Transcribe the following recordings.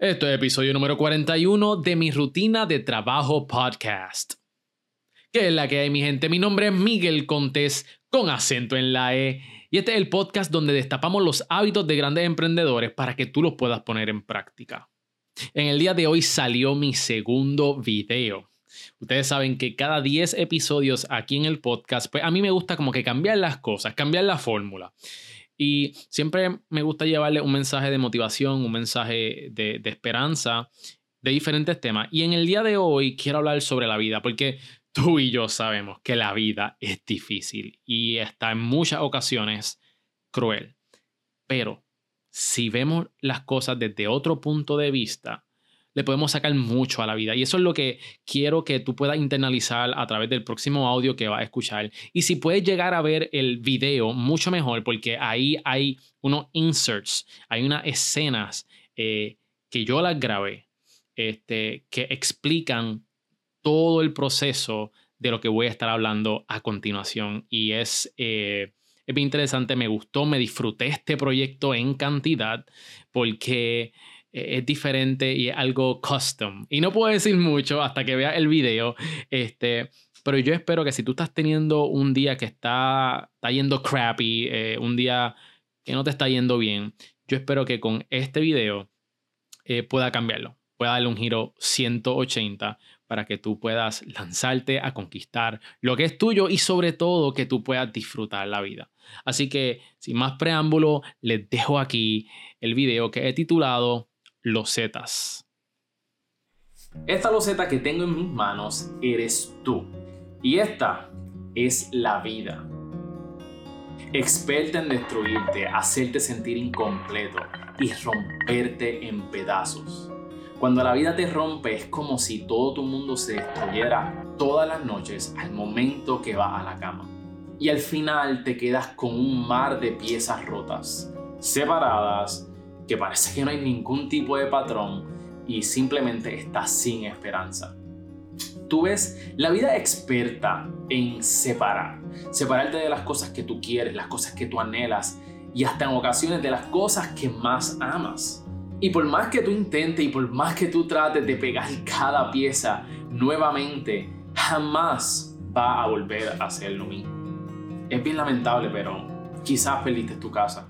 Esto es episodio número 41 de mi rutina de trabajo podcast. ¿Qué es la que hay, mi gente? Mi nombre es Miguel Contés, con acento en la E. Y este es el podcast donde destapamos los hábitos de grandes emprendedores para que tú los puedas poner en práctica. En el día de hoy salió mi segundo video. Ustedes saben que cada 10 episodios aquí en el podcast, pues a mí me gusta como que cambiar las cosas, cambiar la fórmula. Y siempre me gusta llevarle un mensaje de motivación, un mensaje de, esperanza de diferentes temas. Y en el día de hoy quiero hablar sobre la vida, porque tú y yo sabemos que la vida es difícil y está en muchas ocasiones cruel. Pero si vemos las cosas desde otro punto de vista, le podemos sacar mucho a la vida. Y eso es lo que quiero que tú puedas internalizar a través del próximo audio que vas a escuchar. Y si puedes llegar a ver el video, mucho mejor, porque ahí hay unos inserts, hay unas escenas eh, que yo las grabé, este, que explican todo el proceso de lo que voy a estar hablando a continuación. Y es... Eh, es bien interesante, me gustó, me disfruté este proyecto en cantidad porque e-, es diferente y es algo custom. Y no puedo decir mucho hasta que vea el video. Este, pero yo espero que si tú estás teniendo un día que está, está yendo crappy, eh, un día que no te está yendo bien, yo espero que con este video eh, pueda cambiarlo, pueda darle un giro 180 para que tú puedas lanzarte a conquistar lo que es tuyo y sobre todo que tú puedas disfrutar la vida. Así que sin más preámbulo, les dejo aquí el video que he titulado losetas. Esta loseta que tengo en mis manos eres tú. Y esta es la vida. Experta en destruirte, hacerte sentir incompleto y romperte en pedazos. Cuando la vida te rompe es como si todo tu mundo se destruyera todas las noches al momento que vas a la cama. Y al final te quedas con un mar de piezas rotas, separadas, que parece que no hay ningún tipo de patrón y simplemente estás sin esperanza. Tú ves la vida experta en separar, separarte de las cosas que tú quieres, las cosas que tú anhelas y hasta en ocasiones de las cosas que más amas. Y por más que tú intentes y por más que tú trates de pegar cada pieza nuevamente, jamás va a volver a ser lo mismo. Es bien lamentable, pero quizás perdiste tu casa,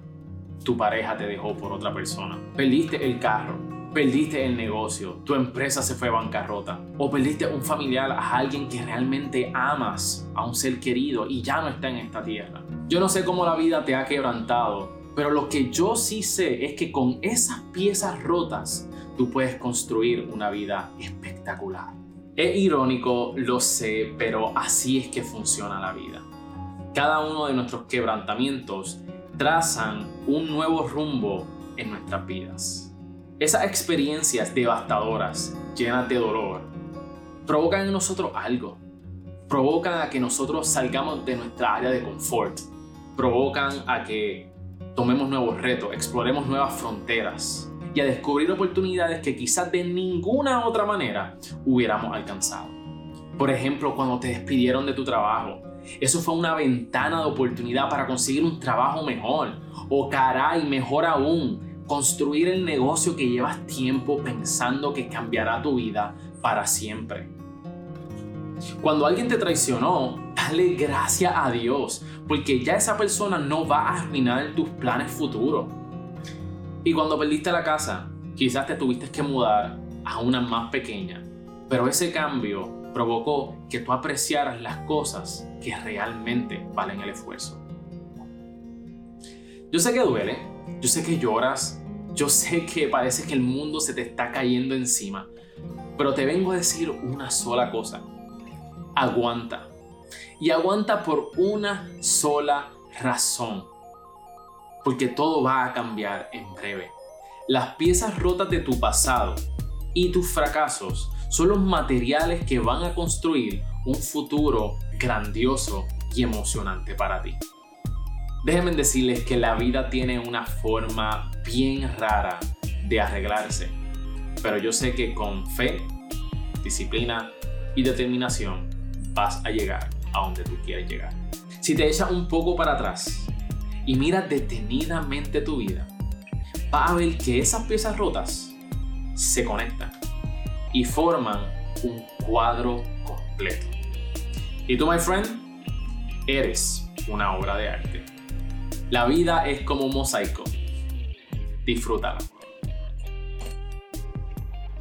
tu pareja te dejó por otra persona, perdiste el carro, perdiste el negocio, tu empresa se fue bancarrota o perdiste un familiar a alguien que realmente amas, a un ser querido y ya no está en esta tierra. Yo no sé cómo la vida te ha quebrantado, pero lo que yo sí sé es que con esas piezas rotas tú puedes construir una vida espectacular. Es irónico, lo sé, pero así es que funciona la vida. Cada uno de nuestros quebrantamientos trazan un nuevo rumbo en nuestras vidas. Esas experiencias devastadoras, llenas de dolor, provocan en nosotros algo. Provocan a que nosotros salgamos de nuestra área de confort. Provocan a que tomemos nuevos retos, exploremos nuevas fronteras y a descubrir oportunidades que quizás de ninguna otra manera hubiéramos alcanzado. Por ejemplo, cuando te despidieron de tu trabajo, eso fue una ventana de oportunidad para conseguir un trabajo mejor. O caray, mejor aún, construir el negocio que llevas tiempo pensando que cambiará tu vida para siempre. Cuando alguien te traicionó, dale gracias a Dios, porque ya esa persona no va a arruinar tus planes futuros. Y cuando perdiste la casa, quizás te tuviste que mudar a una más pequeña, pero ese cambio provocó que tú apreciaras las cosas que realmente valen el esfuerzo. Yo sé que duele, yo sé que lloras, yo sé que parece que el mundo se te está cayendo encima, pero te vengo a decir una sola cosa. Aguanta. Y aguanta por una sola razón. Porque todo va a cambiar en breve. Las piezas rotas de tu pasado y tus fracasos son los materiales que van a construir un futuro grandioso y emocionante para ti. Déjenme decirles que la vida tiene una forma bien rara de arreglarse, pero yo sé que con fe, disciplina y determinación vas a llegar a donde tú quieres llegar. Si te echas un poco para atrás y miras detenidamente tu vida, vas a ver que esas piezas rotas se conectan y forman un cuadro completo. Y tú, my friend, eres una obra de arte. La vida es como un mosaico. Disfrútala.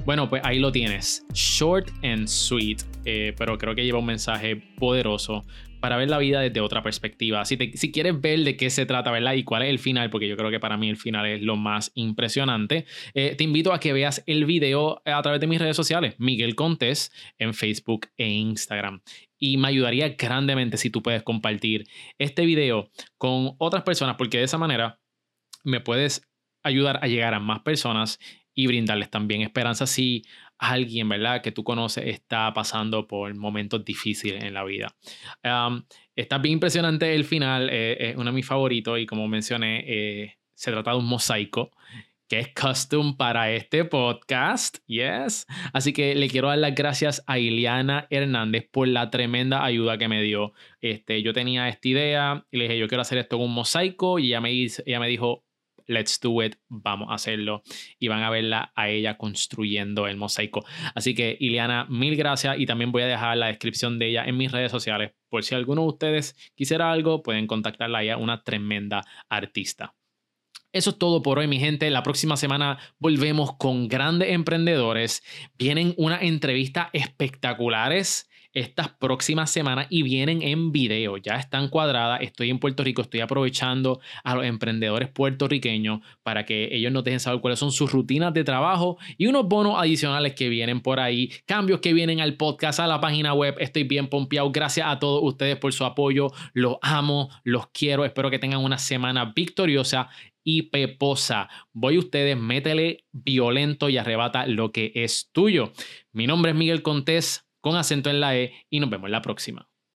Bueno, pues ahí lo tienes. Short and sweet, eh, pero creo que lleva un mensaje poderoso para ver la vida desde otra perspectiva. Si, si, quieres ver de qué se trata, ¿verdad? Y cuál es el final, porque yo creo que para mí el final es lo más impresionante, eh, te invito a que veas el video a través de mis redes sociales, Miguel Contés, en Facebook e Instagram. Y me ayudaría grandemente si tú puedes compartir este video con otras personas, porque de esa manera me puedes ayudar a llegar a más personas y brindarles también esperanza si alguien, ¿verdad? Que tú conoces está pasando por momentos difíciles en la vida. está bien impresionante el final, eh, es uno de mis favoritos y como mencioné, eh, se trata de un mosaico que es custom para este podcast. Yes. Así que le quiero dar las gracias a Ileana Hernández por la tremenda ayuda que me dio. Este, yo tenía esta idea y le dije, yo quiero hacer esto con un mosaico y ella me, ella me dijo, let's do it, vamos a hacerlo. Y van a verla a ella construyendo el mosaico. Así que, Ileana, mil gracias y también voy a dejar la descripción de ella en mis redes sociales. Por si alguno de ustedes quisiera algo, pueden contactarla ella, una tremenda artista. Eso es todo por hoy, mi gente. La próxima semana volvemos con grandes emprendedores. Vienen unas entrevistas espectaculares estas próximas semanas y vienen en video. Ya están cuadradas. Estoy en Puerto Rico, estoy aprovechando a los emprendedores puertorriqueños para que ellos nos dejen saber cuáles son sus rutinas de trabajo y unos bonos adicionales que vienen por ahí, cambios que vienen al podcast, a la página web. Estoy bien pompeado. Gracias a todos ustedes por su apoyo. Los amo, los quiero. Espero que tengan una semana victoriosa y peposa. Voy ustedes, métele violento y arrebata lo que es tuyo. Mi nombre es Miguel Contés con acento en la E y nos vemos la próxima.